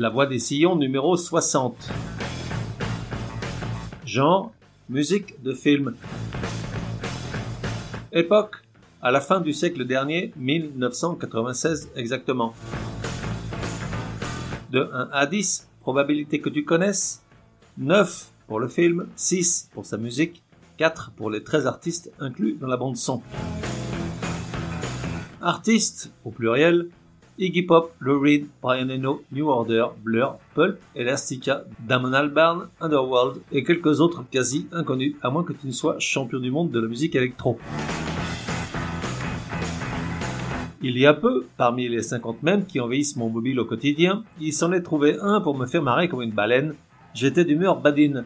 La voix des sillons numéro 60. Genre, musique de film. Époque, à la fin du siècle dernier, 1996 exactement. De 1 à 10, probabilité que tu connaisses. 9 pour le film, 6 pour sa musique, 4 pour les 13 artistes inclus dans la bande son. Artistes, au pluriel, Iggy Pop, Lou Reed, Brian Eno, New Order, Blur, Pulp, Elastica, Damon Albarn, Underworld et quelques autres quasi inconnus, à moins que tu ne sois champion du monde de la musique électro. Il y a peu, parmi les 50 mêmes qui envahissent mon mobile au quotidien, il s'en est trouvé un pour me faire marrer comme une baleine. J'étais d'humeur badine.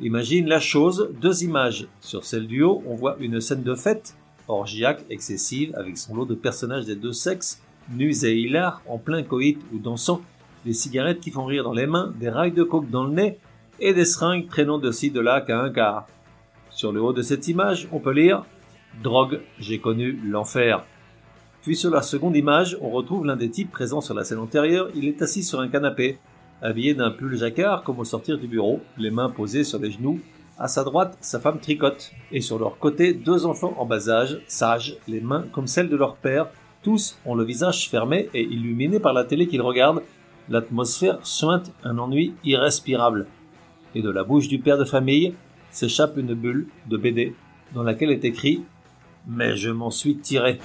Imagine la chose, deux images. Sur celle du haut, on voit une scène de fête, orgiaque, excessive, avec son lot de personnages des deux sexes, nus et hilars, en plein coït ou dansant, des cigarettes qui font rire dans les mains, des rails de coke dans le nez, et des seringues traînant de ci de là qu'à un quart. Sur le haut de cette image, on peut lire Drogue, j'ai connu l'enfer. Puis sur la seconde image, on retrouve l'un des types présents sur la scène antérieure, il est assis sur un canapé, habillé d'un pull jacquard comme au sortir du bureau, les mains posées sur les genoux. À sa droite, sa femme tricote, et sur leur côté, deux enfants en bas âge, sages, les mains comme celles de leur père, tous ont le visage fermé et illuminé par la télé qu'ils regardent. L'atmosphère suinte un ennui irrespirable. Et de la bouche du père de famille s'échappe une bulle de BD dans laquelle est écrit Mais je m'en suis tiré.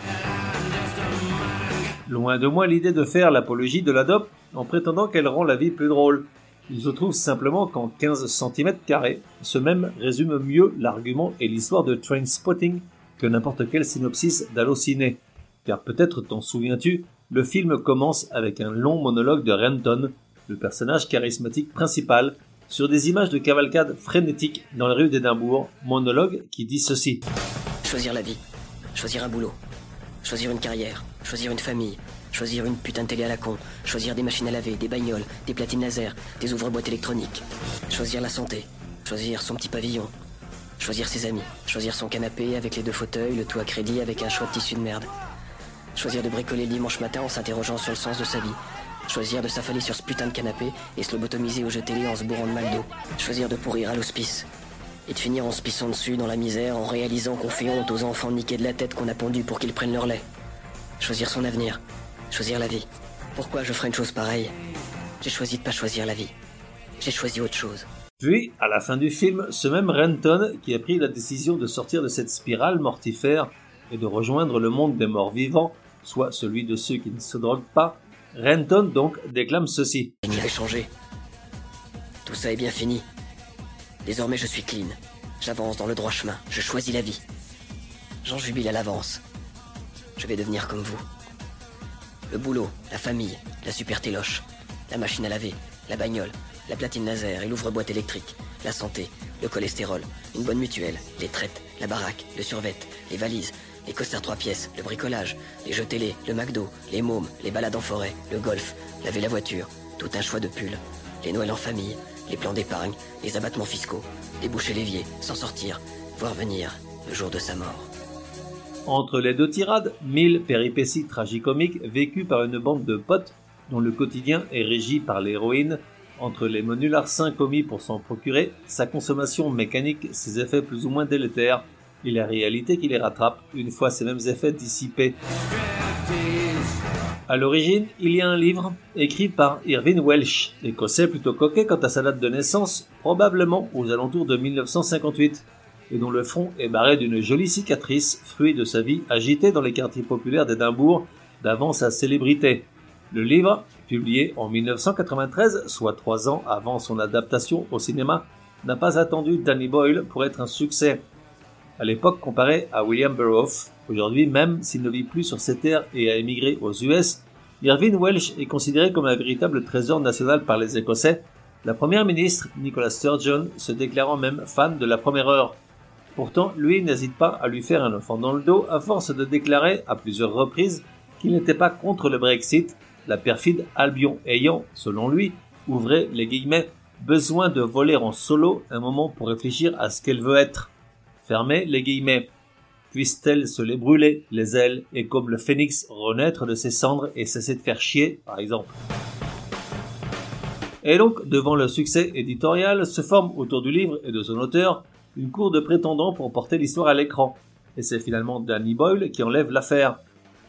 Loin de moi l'idée de faire l'apologie de l'adopt en prétendant qu'elle rend la vie plus drôle. Il se trouve simplement qu'en 15 cm ce même résume mieux l'argument et l'histoire de Trainspotting que n'importe quel synopsis d'Allociné. Car peut-être t'en souviens-tu, le film commence avec un long monologue de Renton, le personnage charismatique principal, sur des images de cavalcade frénétiques dans les rues d'Édimbourg, monologue qui dit ceci. Choisir la vie, choisir un boulot, choisir une carrière, choisir une famille, choisir une putain de télé à la con, choisir des machines à laver, des bagnoles, des platines laser, des ouvre-boîtes électroniques, choisir la santé, choisir son petit pavillon, choisir ses amis, choisir son canapé avec les deux fauteuils, le toit à crédit avec un choix de tissu de merde, choisir de bricoler le dimanche matin en s'interrogeant sur le sens de sa vie, choisir de s'affaler sur ce putain de canapé et se lobotomiser au jeu télé en se bourrant de mal d'eau, choisir de pourrir à l'hospice, et de finir en se pissant dessus dans la misère en réalisant qu'on fait honte aux enfants niqués de la tête qu'on a pondu pour qu'ils prennent leur lait. Choisir son avenir, choisir la vie. Pourquoi je ferais une chose pareille? J'ai choisi de pas choisir la vie. J'ai choisi autre chose. Puis, à la fin du film, ce même Renton qui a pris la décision de sortir de cette spirale mortifère et de rejoindre le monde des morts vivants, soit celui de ceux qui ne se droguent pas, Renton donc déclame ceci. Je n'irai changer. Tout ça est bien fini. Désormais je suis clean. J'avance dans le droit chemin. Je choisis la vie. J'en jubile à l'avance. Je vais devenir comme vous. Le boulot, la famille, la super téloche, la machine à laver, la bagnole, la platine laser et l'ouvre-boîte électrique, la santé, le cholestérol, une bonne mutuelle, les traites, la baraque, le survêt, les valises, les costards trois pièces, le bricolage, les jeux télé, le McDo, les mômes, les balades en forêt, le golf, laver la voiture, tout un choix de pulls, les Noëls en famille, les plans d'épargne, les abattements fiscaux, déboucher l'évier, s'en sortir, voir venir le jour de sa mort. Entre les deux tirades, mille péripéties tragicomiques vécues par une bande de potes dont le quotidien est régi par l'héroïne, entre les menus larcins commis pour s'en procurer, sa consommation mécanique, ses effets plus ou moins délétères, et la réalité qui les rattrape une fois ces mêmes effets dissipés. À l'origine, il y a un livre écrit par Irving Welsh, écossais plutôt coquet quant à sa date de naissance, probablement aux alentours de 1958, et dont le front est barré d'une jolie cicatrice, fruit de sa vie agitée dans les quartiers populaires d'Édimbourg d'avant sa célébrité. Le livre, publié en 1993, soit trois ans avant son adaptation au cinéma, n'a pas attendu Danny Boyle pour être un succès. À l'époque comparé à William Burroughs, Aujourd'hui, même s'il ne vit plus sur ces terres et a émigré aux US, Irvine Welsh est considéré comme un véritable trésor national par les Écossais, la première ministre, Nicola Sturgeon, se déclarant même fan de la première heure. Pourtant, lui n'hésite pas à lui faire un enfant dans le dos à force de déclarer à plusieurs reprises qu'il n'était pas contre le Brexit, la perfide Albion ayant, selon lui, ouvré les guillemets, besoin de voler en solo un moment pour réfléchir à ce qu'elle veut être. Fermez les guillemets. Puisse-t-elle se les brûler, les ailes, et comme le phénix renaître de ses cendres et cesser de faire chier, par exemple. Et donc, devant le succès éditorial, se forme autour du livre et de son auteur une cour de prétendants pour porter l'histoire à l'écran. Et c'est finalement Danny Boyle qui enlève l'affaire.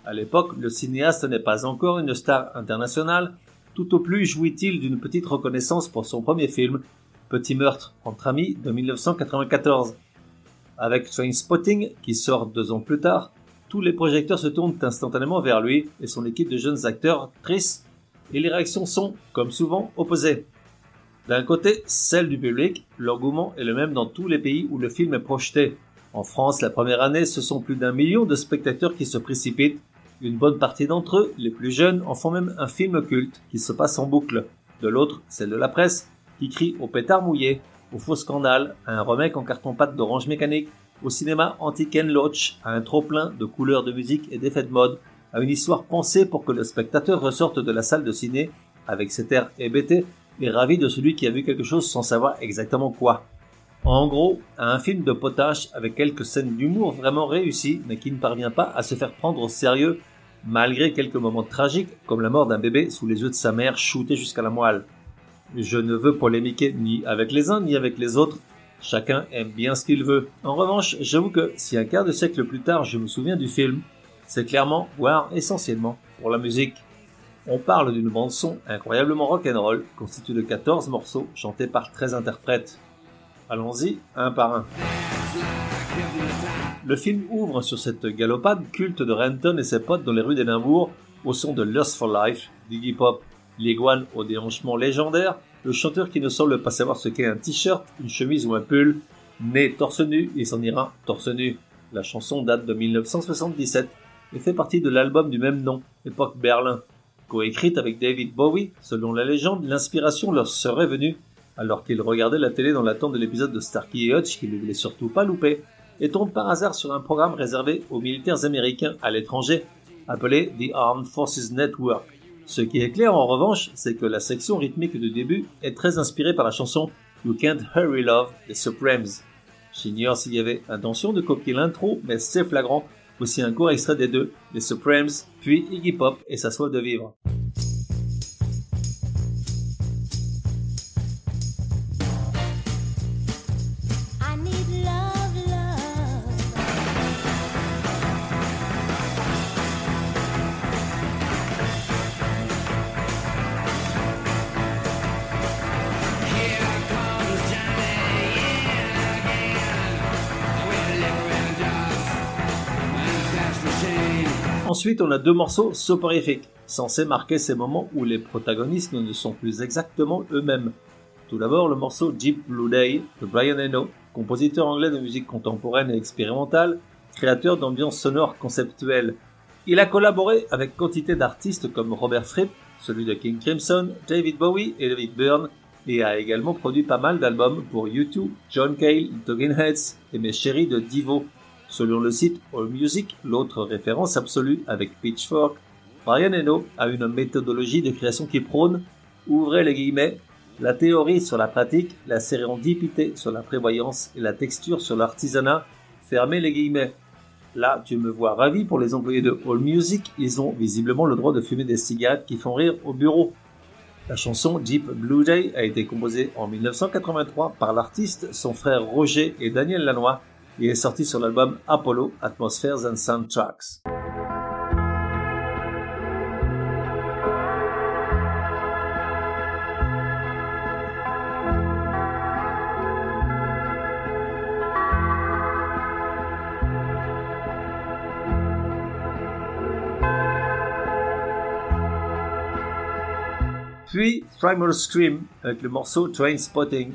À l'époque, le cinéaste n'est pas encore une star internationale, tout au plus jouit-il d'une petite reconnaissance pour son premier film, Petit meurtre entre amis de 1994. Avec Trainspotting, qui sort deux ans plus tard, tous les projecteurs se tournent instantanément vers lui et son équipe de jeunes acteurs tristes et les réactions sont, comme souvent, opposées. D'un côté, celle du public, l'engouement est le même dans tous les pays où le film est projeté. En France, la première année, ce sont plus d'un million de spectateurs qui se précipitent. Une bonne partie d'entre eux, les plus jeunes, en font même un film culte qui se passe en boucle. De l'autre, celle de la presse, qui crie au pétard mouillé, au faux scandale, à un remake en carton-pâte d'Orange Mécanique, au cinéma anti-Ken Loach, à un trop-plein de couleurs de musique et d'effets de mode, à une histoire pensée pour que le spectateur ressorte de la salle de ciné avec cet air hébété et ravi de celui qui a vu quelque chose sans savoir exactement quoi. En gros, à un film de potache avec quelques scènes d'humour vraiment réussies mais qui ne parvient pas à se faire prendre au sérieux malgré quelques moments tragiques comme la mort d'un bébé sous les yeux de sa mère shooté jusqu'à la moelle. Je ne veux polémiquer ni avec les uns ni avec les autres, chacun aime bien ce qu'il veut. En revanche, j'avoue que si un quart de siècle plus tard je me souviens du film, c'est clairement, voire essentiellement, pour la musique. On parle d'une bande-son incroyablement rock'n'roll, constituée de 14 morceaux chantés par 13 interprètes. Allons-y, un par un. Le film ouvre sur cette galopade culte de Renton et ses potes dans les rues d'Édimbourg au son de Lust for Life, d'Iggy Pop, l'iguane au déhanchement légendaire, le chanteur qui ne semble pas savoir ce qu'est un t-shirt, une chemise ou un pull, né torse nu et s'en ira torse nu. La chanson date de 1977 et fait partie de l'album du même nom, époque Berlin. Coécrite avec David Bowie, selon la légende, l'inspiration leur serait venue alors qu'ils regardaient la télé dans l'attente de l'épisode de Starkey et Hutch qu'ils ne voulaient surtout pas louper, et tombent par hasard sur un programme réservé aux militaires américains à l'étranger, appelé The Armed Forces Network. Ce qui est clair en revanche, c'est que la section rythmique du début est très inspirée par la chanson You Can't Hurry Love des Supremes. J'ignore s'il y avait intention de copier l'intro, mais c'est flagrant Voici un court extrait des deux, les Supremes, puis Iggy Pop et sa soif de vivre. Ensuite, on a deux morceaux soporifiques, censés marquer ces moments où les protagonistes ne sont plus exactement eux-mêmes. Tout d'abord, le morceau Deep Blue Day de Brian Eno, compositeur anglais de musique contemporaine et expérimentale, créateur d'ambiance sonore conceptuelle. Il a collaboré avec quantité d'artistes comme Robert Fripp, celui de King Crimson, David Bowie et David Byrne, et a également produit pas mal d'albums pour U2, John Cale, Talking Heads et Mes Chéris de Divo. Selon le site AllMusic, l'autre référence absolue avec Pitchfork, Brian Eno a une méthodologie de création qui prône, ouvrez les guillemets, la théorie sur la pratique, la sérendipité sur la prévoyance et la texture sur l'artisanat, fermez les guillemets. Là, tu me vois ravi pour les employés de AllMusic, ils ont visiblement le droit de fumer des cigarettes qui font rire au bureau. La chanson Deep Blue Day a été composée en 1983 par l'artiste, son frère Roger et Daniel Lanois, il est sorti sur l'album Apollo Atmospheres and Soundtracks. Puis Primal Scream avec le morceau Train Spotting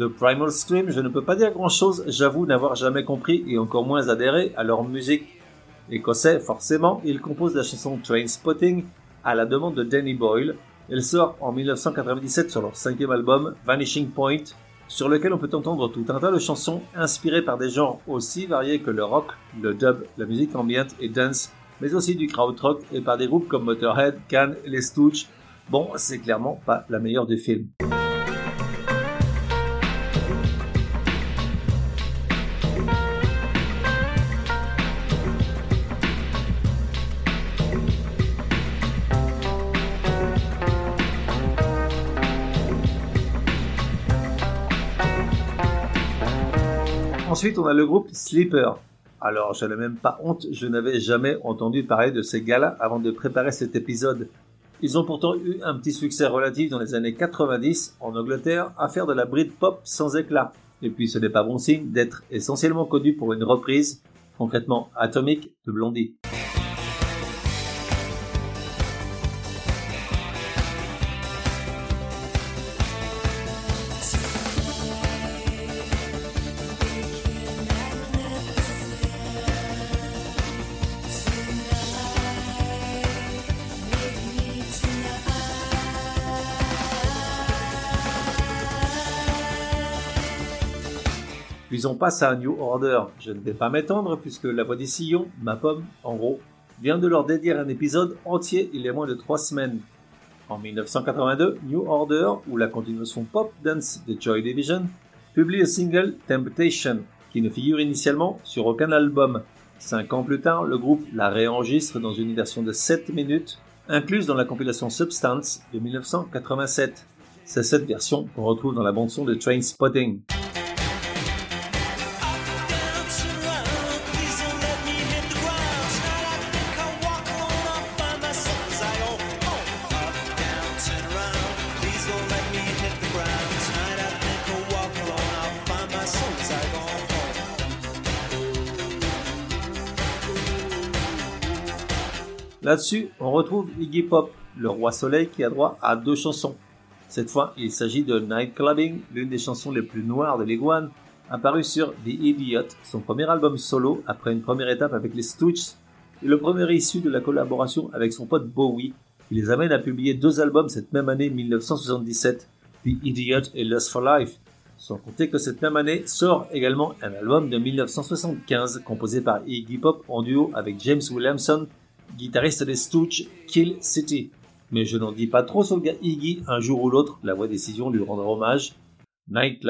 de Primal Scream, je ne peux pas dire grand chose, j'avoue n'avoir jamais compris et encore moins adhéré à leur musique. Écossais, forcément, il compose la chanson Train Spotting à la demande de Danny Boyle. Elle sort en 1997 sur leur cinquième album, Vanishing Point, sur lequel on peut entendre tout un tas de chansons inspirées par des genres aussi variés que le rock, le dub, la musique ambiante et dance, mais aussi du krautrock et par des groupes comme Motorhead, Can les Stooges. Bon, c'est clairement pas la meilleure du film. Ensuite, on a le groupe Sleeper. Alors, je n'ai même pas honte, je n'avais jamais entendu parler de ces gars-là avant de préparer cet épisode. Ils ont pourtant eu un petit succès relatif dans les années 90 en Angleterre à faire de la Britpop sans éclat. Et puis ce n'est pas bon signe d'être essentiellement connu pour une reprise, concrètement Atomic de Blondie. Puis on passe à New Order. Je ne vais pas m'étendre puisque la voix des sillons, ma pomme, en gros, vient de leur dédier un épisode entier il y a moins de trois semaines. En 1982, New Order, ou la continuation pop dance de Joy Division, publie le single Temptation, qui ne figure initialement sur aucun album. Cinq ans plus tard, le groupe la réenregistre dans une version de 7 minutes, incluse dans la compilation Substance de 1987. C'est cette version qu'on retrouve dans la bande-son de Train Spotting. Là-dessus, on retrouve Iggy Pop, le roi soleil qui a droit à deux chansons. Cette fois, il s'agit de Night Clubbing, l'une des chansons les plus noires de l'Iguane, apparue sur The Idiot, son premier album solo après une première étape avec les Stooges, et le premier issu de la collaboration avec son pote Bowie, qui les amène à publier deux albums cette même année 1977, The Idiot et Lust for Life, sans compter que cette même année sort également un album de 1975 composé par Iggy Pop en duo avec James Williamson guitariste des Stooges, Kill City. Mais je n'en dis pas trop sur le Iggy, un jour ou l'autre, la voix décision lui rendra hommage. Night.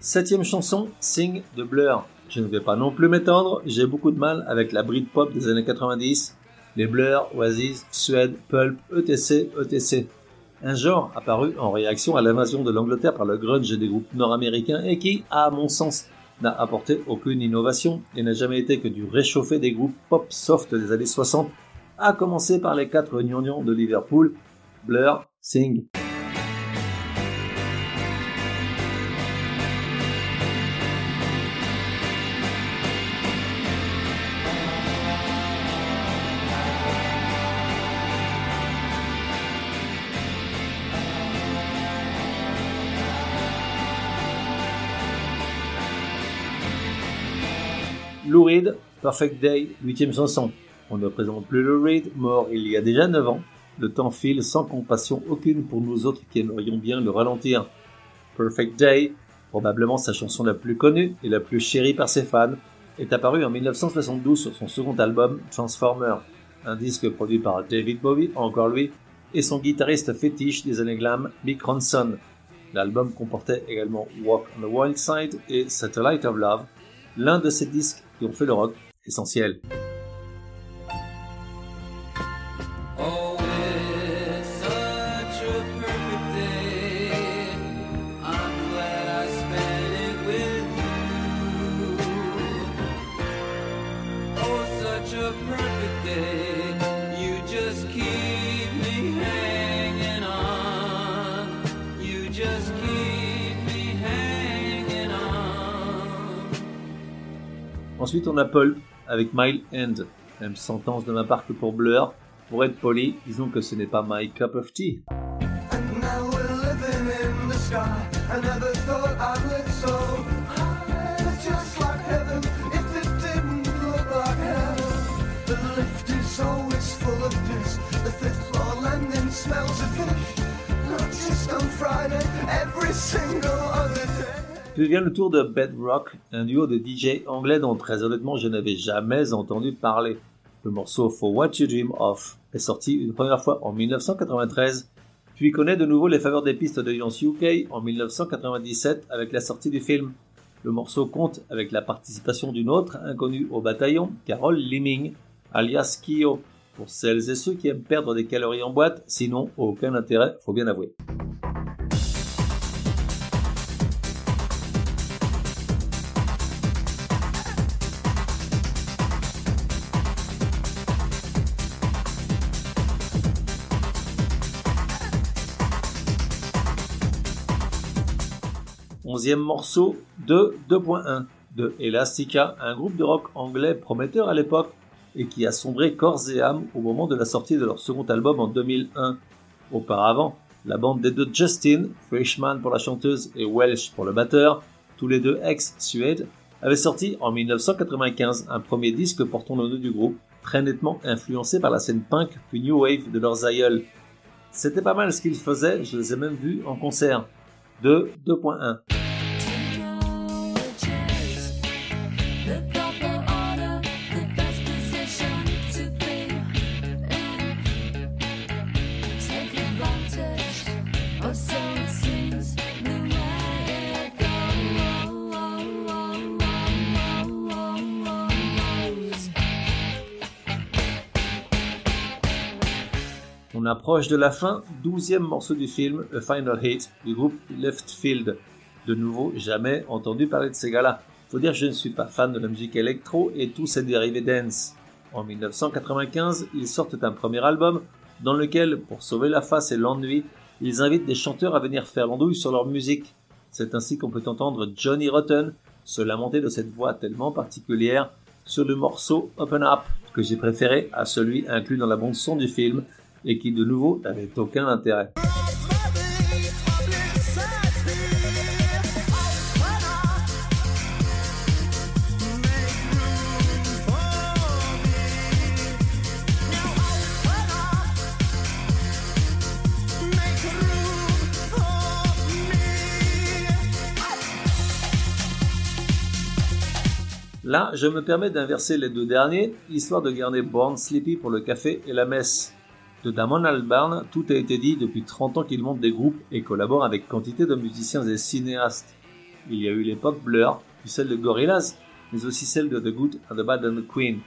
Septième chanson, Sing de Blur. Je ne vais pas non plus m'étendre, j'ai beaucoup de mal avec la Britpop des années 90, les Blur, Oasis, Suede, Pulp, ETC, ETC. Un genre apparu en réaction à l'invasion de l'Angleterre par le grunge des groupes nord-américains et qui, à mon sens, n'a apporté aucune innovation et n'a jamais été que du réchauffé des groupes pop soft des années 60, à commencer par les quatre gnangnans de Liverpool, Blur, Sing. Lou Perfect Day, huitième chanson. On ne présente plus Lou Reed, mort il y a déjà 9 ans. Le temps file sans compassion aucune pour nous autres qui aimerions bien le ralentir. Perfect Day, probablement sa chanson la plus connue et la plus chérie par ses fans, est apparue en 1972 sur son second album Transformer, un disque produit par David Bowie, encore lui, et son guitariste fétiche des années glam, Mick Ronson. L'album comportait également Walk on the Wild Side et Satellite of Love, l'un de ces disques qui ont fait le rock essentiel. Ensuite, on a avec Mile End. Même sentence de ma part que pour Blur. Pour être poli, disons que ce n'est pas my cup of tea. Smells of fish. Not just on Friday, every single Puis vient le tour de Bedrock, un duo de DJ anglais dont très honnêtement je n'avais jamais entendu parler. Le morceau For What You Dream Of est sorti une première fois en 1993, puis connaît de nouveau les faveurs des pistes de Yance UK en 1997 avec la sortie du film. Le morceau compte avec la participation d'une autre inconnue au bataillon, Carol Liming, alias Kyo, pour celles et ceux qui aiment perdre des calories en boîte, sinon aucun intérêt, faut bien avouer. Onzième morceau de 2.1 de Elastica, un groupe de rock anglais prometteur à l'époque et qui a sombré corps et âme au moment de la sortie de leur second album en 2001. Auparavant, la bande des deux Justin, Freshman pour la chanteuse et Welsh pour le batteur, tous les deux ex-Suède, avait sorti en 1995 un premier disque portant le nom du groupe, très nettement influencé par la scène punk puis new wave de leurs aïeuls. C'était pas mal ce qu'ils faisaient, je les ai même vus en concert. De 2.1. approche de la fin, douzième morceau du film, A Final Hit, du groupe Left Field. De nouveau, jamais entendu parler de ces gars-là. Faut dire je ne suis pas fan de la musique électro et tous ses dérivés dance. En 1995, ils sortent un premier album dans lequel, pour sauver la face et l'ennui, ils invitent des chanteurs à venir faire l'andouille sur leur musique. C'est ainsi qu'on peut entendre Johnny Rotten se lamenter de cette voix tellement particulière sur le morceau Open Up, que j'ai préféré à celui inclus dans la bande son du film et qui de nouveau n'avait aucun intérêt. Là, je me permets d'inverser les deux derniers, histoire de garder Born Sleepy pour le café et la messe. De Damon Albarn, tout a été dit depuis 30 ans qu'il monte des groupes et collabore avec quantité de musiciens et cinéastes. Il y a eu l'époque Blur, puis celle de Gorillaz, mais aussi celle de The Good and the Bad and the Queen.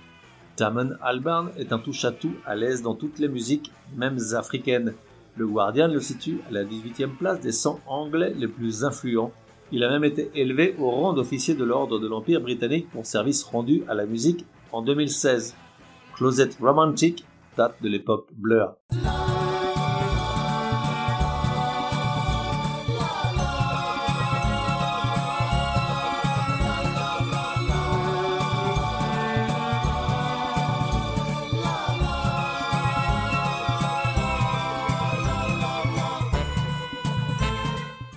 Damon Albarn est un touche-à-tout à l'aise dans toutes les musiques, même africaines. Le Guardian le situe à la 18e place des 100 anglais les plus influents. Il a même été élevé au rang d'officier de l'ordre de l'Empire britannique pour service rendu à la musique en 2016. Closet Romantic de l'époque Blur.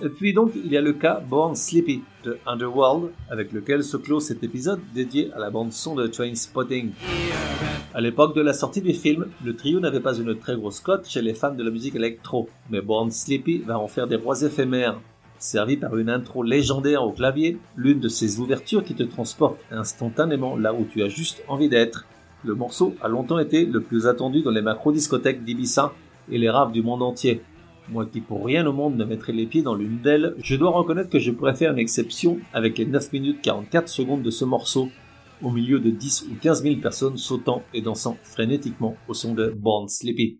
Puis donc, il y a le cas Born Sleepy de Underworld, avec lequel se clôt cet épisode dédié à la bande son de Trainspotting. À l'époque de la sortie du film, le trio n'avait pas une très grosse cote chez les fans de la musique électro, mais Born Sleepy va en faire des rois éphémères. Servi par une intro légendaire au clavier, l'une de ces ouvertures qui te transporte instantanément là où tu as juste envie d'être. Le morceau a longtemps été le plus attendu dans les macro-discothèques d'Ibiza et les raves du monde entier. Moi qui pour rien au monde ne mettrais les pieds dans l'une d'elles, je dois reconnaître que je pourrais faire une exception avec les 9 minutes 44 secondes de ce morceau, au milieu de 10 ou 15 000 personnes sautant et dansant frénétiquement au son de Born Sleepy.